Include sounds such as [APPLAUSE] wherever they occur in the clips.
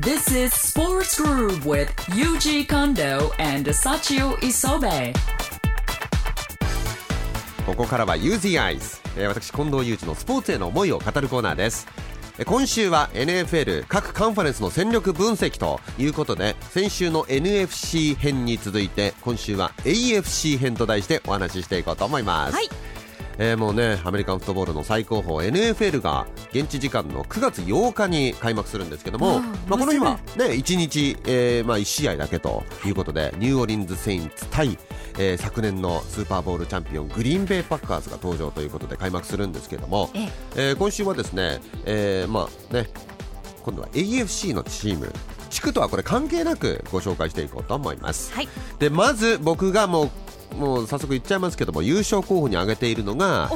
This is Sports Groove with Yuji Kondo and Sachio Isobe. ここからは Use the Eyes、えー私近藤裕二のスポーツへの思いを語るコーナーです。えー今週は NFL 各カンファレンスの戦力分析ということで先週の NFC 編に続いて今週は AFC 編と題してお話ししていこうと思います、はいえーもうねアメリカンフットボールの最高峰 NFL が現地時間の9月8日に開幕するんですけどもまあ、この日はもね、1日、えーまあ、1試合だけということで、ニューオーリンズ・セインツ対、えー昨年のスーパーボウルチャンピオングリーンベイ・パッカーズが登場ということで開幕するんですけども、ええ。えー今週はですね,、えーまあ、ね今度は AFC のチーム地区とはこれ関係なくご紹介していこうと思います。はい。でまず僕がもうもう早速言っちゃいますけども優勝候補に挙げているのが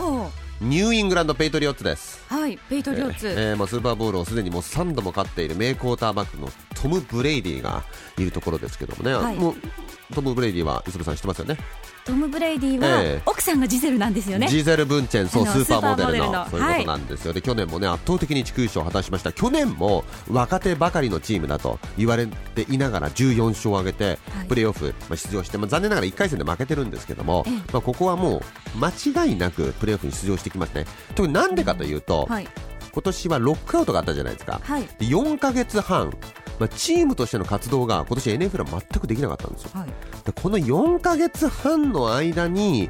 ニューイングランド・ペイトリオッツです。はいペイトリオッツ、えーまあ、スーパーボールをすでにもう3度も勝っている名クォーターバックのトム・ブレイディがいるところですけどもね、はい。もうトム・ブレイディは磯部さん知ってますよね？トム・ブレイディは、ええ。奥さんがジゼルなんですよね。ジーゼル・ブンチェンそうスーパーモデルの。そういうことなんですよ、で去年もね圧倒的に地区優勝を果たしました。去年も若手ばかりのチームだと言われていながら14勝を挙げて、はい。プレーオフ、まあ、出場して、まあ、残念ながら1回戦で負けてるんですけども、ええ。まあ、ここはもう間違いなくプレーオフに出場してきますね。特になんでかというと、はい。今年はロックアウトがあったじゃないですか、はい。で4ヶ月半、まあ、チームとしての活動が今年 NFL は全くできなかったんですよ。はい。でこの4ヶ月半の間に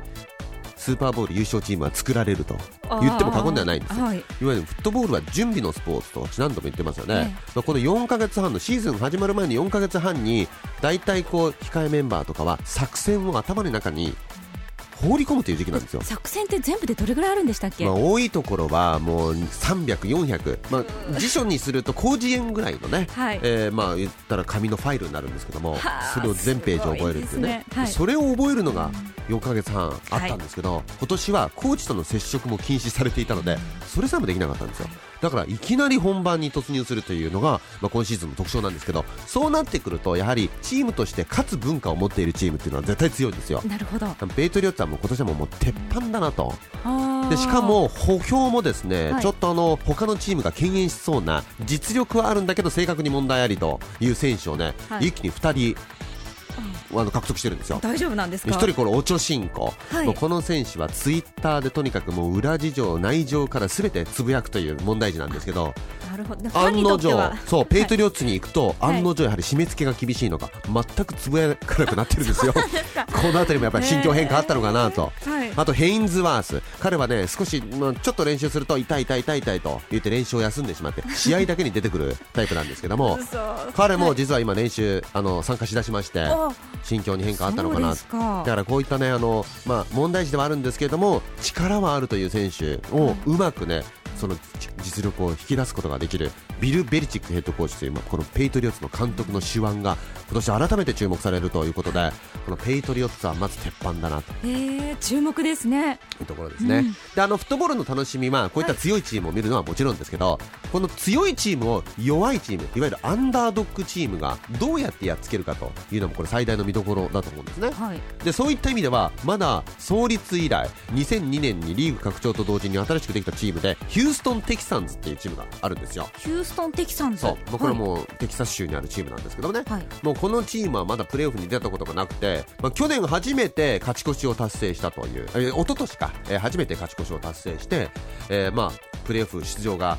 スーパーボウル優勝チームは作られると言っても過言ではないんですよ、はい。いわゆるフットボールは準備のスポーツと何度も言ってますよね、ええ。まあこの4ヶ月半のシーズン始まる前の4ヶ月半に大体こう控えメンバーとかは作戦を頭の中に放り込むという時期なんですよ。作戦って全部でどれぐらいあるんでしたっけ、まあ、多いところはもう300、400、まあ、辞書にすると広辞苑ぐらいのね、はい。えーまあ言ったら紙のファイルになるんですけども、はあそれを全ページ覚えるっていうね。ねはいそれを覚えるのが4ヶ月半あったんですけど、今年はコーチとの接触も禁止されていたので、それさえもできなかったんですよ。だからいきなり本番に突入するというのが、まあ、今シーズンの特徴なんですけどそうなってくるとやはりチームとして勝つ文化を持っているチームっていうのは絶対強いんですよ。なるほど。ペイトリオッツはもう今年はもう鉄板だなと。でしかも補強もですね、はい。ちょっとあの他のチームが敬遠しそうな実力はあるんだけど正確に問題ありという選手をね、はい。一気に2人あの獲得してるんですよ。大丈夫なんですか？一人このオチョシンコ、はい。この選手はツイッターでとにかくもう裏事情内情からすべてつぶやくという問題児なんですけどなるほど。案の定そうペイトリオッツに行くと、はい。案の定やはり締め付けが厳しいのか全くつぶやかなくなってるんですよ。[LAUGHS] こかの辺りもやっぱり心境変化あったのかなと、はい。あとヘインズワース。彼はね少し、まあ、ちょっと練習すると痛い痛い痛い痛いと言って練習を休んでしまって試合だけに出てくるタイプなんですけども [LAUGHS] 嘘。彼も実は今練習あの参加しだしましてお心境に変化あったのかな。だからこういったねあの、まあ、問題児ではあるんですけれども力はあるという選手をうまくねその実力を引き出すことができるビル・ベリチックヘッドコーチというまあこのペイトリオッツの監督の手腕が今年改めて注目されるということでこのペイトリオッツはまず鉄板だなと。えー、注目ですね。いうところですね、であのフットボールの楽しみはこういった強いチームを見るのはもちろんですけど、この強いチームを弱いチームいわゆるアンダードッグチームがどうやってやっつけるかというのもこれ最大の見どころだと思うんですね。はい。でそういった意味ではまだ創立以来2002年にリーグ拡張と同時に新しくできたチームでヒューストン・テキサンズっていうチームがあるんですよ。ヒューストン・テキサンズそう。もうこれははい。もうテキサス州にあるチームなんですけどね、はい。もうこのチームはまだプレーオフに出たことがなくて、まあ、去年初めて勝ち越しを達成したという、えー、一昨年か、えー初めて勝ち越しを達成して、えーまあ、プレーオフ出場が、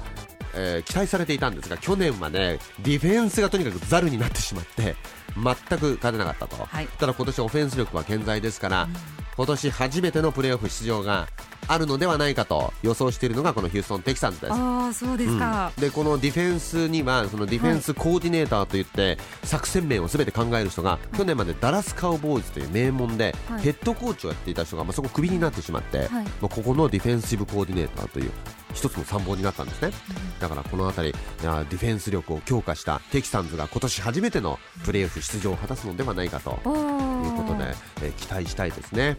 えー期待されていたんですが去年はねディフェンスがとにかくザルになってしまって全く勝てなかったと、はい。ただ今年オフェンス力は健在ですから、今年初めてのプレーオフ出場があるのではないかと予想しているのがこのヒューストン・テキサンズです。ああそうですか、でこのディフェンスにはそのディフェンスコーディネーターといって、作戦面をすべて考える人が、去年までダラスカウボーイズという名門で、はい。ヘッドコーチをやっていた人が、まあ、そこクビになってしまって、はい。まあ、ここのディフェンシブコーディネーターという一つの参謀になったんですね、だからこの辺りディフェンス力を強化したテキサンズが今年初めてのプレーオフ出場を果たすのではないかということで、えー期待したいですね。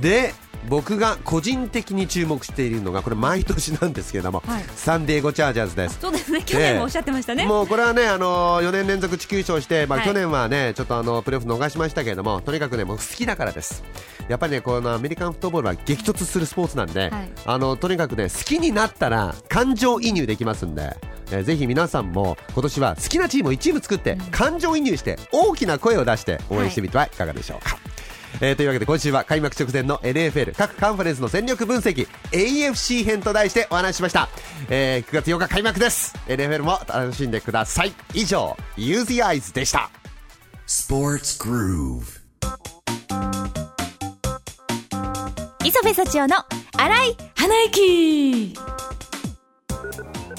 で、僕が個人的に注目しているのがこれ毎年なんですけれども、はいサンディエゴチャージャーズですそうですね。去年もおっしゃってましたね。もうこれはね、あの4年連続地球優勝して、まあ、はい去年はね、ちょっとあのプレーオフ逃しましたけれども、とにかくね、もう好きだからです。やっぱりね、このアメリカンフットボールは激突するスポーツなんで、はいあのとにかくね、好きになったら感情移入できますんで、えーぜひ皆さんも今年は好きなチームを1チーム作って、感情移入して大きな声を出して応援してみてはいかがでしょうか。えーというわけで今週は開幕直前の NFL 各カンファレンスの戦力分析 AFC 編と題してお話ししました、えー9月8日開幕です。NFL も楽しんでください。以上 Use the Eyes でした。Sports Groove. 磯部幸男の荒井花息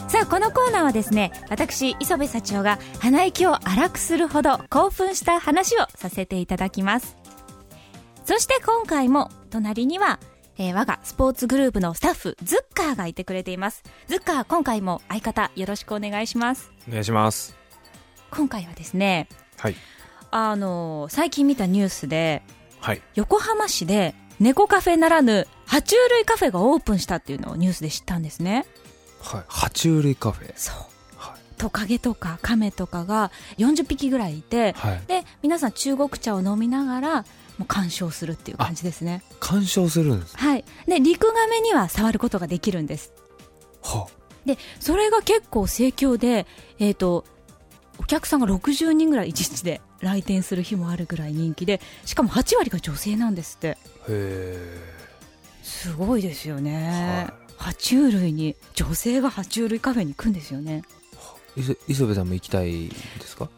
さあこのコーナーはですね私磯部幸男が鼻息を荒くするほど興奮した話をさせていただきますそして今回も隣には、えー我がスポーツグループのスタッフズッカーがいてくれていますズッカー今回も相方よろしくお願いしますお願いします。今回はですねはい。あのー最近見たニュースではい。横浜市で猫カフェならぬ爬虫類カフェがオープンしたっていうのをニュースで知ったんですねはい。爬虫類カフェ。そうはい。トカゲとかカメとかが40匹ぐらいいて、はい。で皆さん中国茶を飲みながらもう鑑賞するっていう感じですね。鑑賞するんです。はい。でリクガメには触ることができるんです。はでそれが結構盛況でえっ、とお客さんが60人ぐらい一日で来店する日もあるぐらい人気でしかも8割が女性なんですって。へえ。すごいですよね、爬虫類に女性が爬虫類カフェに行くんですよね。磯磯部さんも行きたいですか？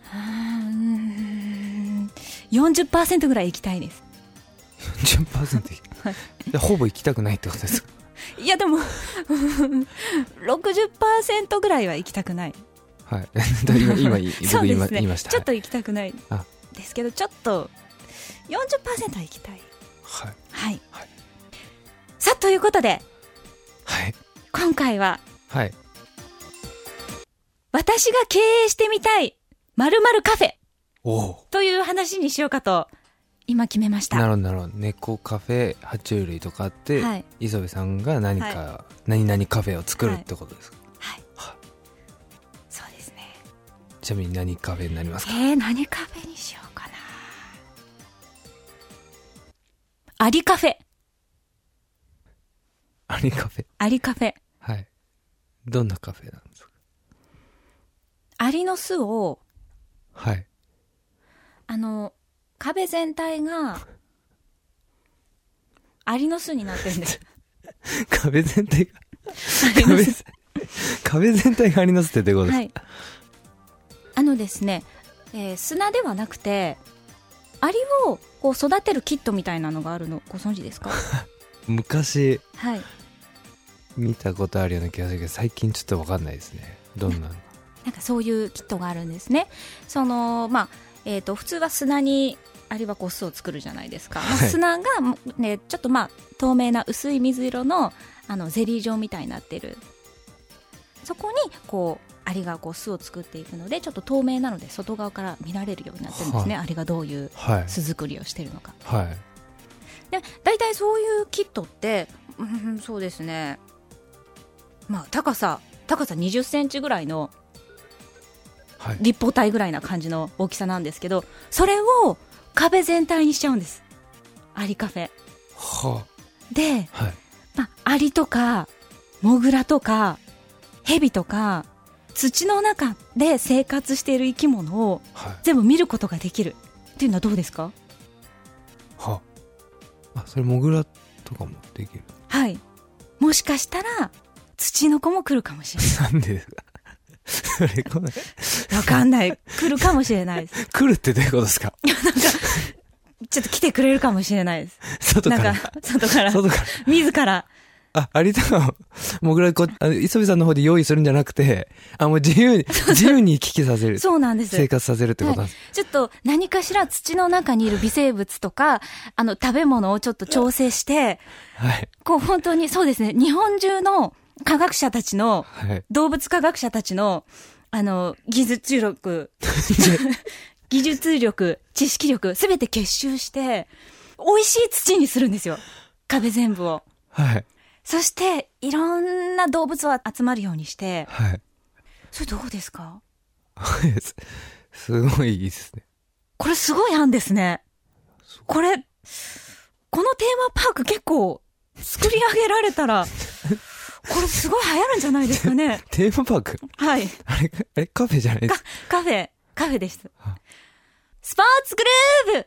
40%ぐらい行きたいです ?10%。でほぼ行きたくないってことですか？[LAUGHS] いやでも60%ぐらいは行きたくないはい。[LAUGHS] 今、今、今僕今、ね言いました。ちょっと行きたくないあですけどちょっと40%は行きたいはい。はい、はいさあということではい。今回ははい。私が経営してみたい〇〇カフェ。という話にしようかと今決めました。なるほど、なるほど。猫カフェ、爬虫類とかあって、はい。磯部さんが何か、は何々カフェを作るってことですか、はい。は。そうですね。ちなみに何カフェになりますか？えー、何カフェにしようかな。アリカフェ。アリカフェ。アリカフェ。はい。どんなカフェなんですか？アリの巣をはい。あの壁全体がアリの巣になってるんで。す壁全体が、壁巣 [LAUGHS] 壁全体がアリの巣ってどういうことですか、はい。あのですね、えー砂ではなくてアリをこう育てるキットみたいなのがあるのご存知ですか？[LAUGHS] 昔はい。見たことあるような気がするけど、最近ちょっとわかんないですね。どんな。なんかそういうキットがあるんですね。そのまあえー、と普通は砂にアリはこう巣を作るじゃないですか、まあはい砂が、ね、ちょっとまあ透明な薄い水色のあのゼリー状みたいになってるそこにこうアリがこう巣を作っていくのでちょっと透明なので外側から見られるようになってるんですね、はアリがどういうはい。巣作りをしてるのかはい。で大体そういうキットって、うん、そうですねまあ高さ高さ2 0センチぐらいのはい。立方体ぐらいな感じの大きさなんですけどそれを壁全体にしちゃうんですアリカフェはで、あ。はい。まあ、アリとかモグラとかヘビとか土の中で生活している生き物をはい。全部見ることができるっていうのはどうですか？はあ。あ、それモグラとかもできる。はいもしかしたら土の子も来るかもしれないなんでですか？[LAUGHS] それこれ、わかんない。来るかもしれないです。[LAUGHS] 来るってどういうことですか？ちょっと来てくれるかもしれないです。外から。なんか、外から、外から。自ら。あ、アリとか、モグラこ、磯部さんの方で用意するんじゃなくて、あ、もう自由に、自由に行き来させる。そうなんです。生活させるってことなんです。ちょっと何かしら土の中にいる微生物とか、あの、食べ物をちょっと調整して、はい。こう本当にそうですね、日本中の科学者たちの、はい。動物科学者たちの、あの、技術力、[LAUGHS] 技術力、知識力、すべて結集して、美味しい土にするんですよ。壁全部を。はい。そして、いろんな動物は集まるようにして、はい。それどうですか？すすごいいいですね。これすごい案ですね。これ、このテーマパーク結構作り上げられたら、これすごい流行るんじゃないですかね。[LAUGHS] テーマパーク？はい。あれ、え、カフェじゃないですか。カフェ、カフェです。スポーツグルー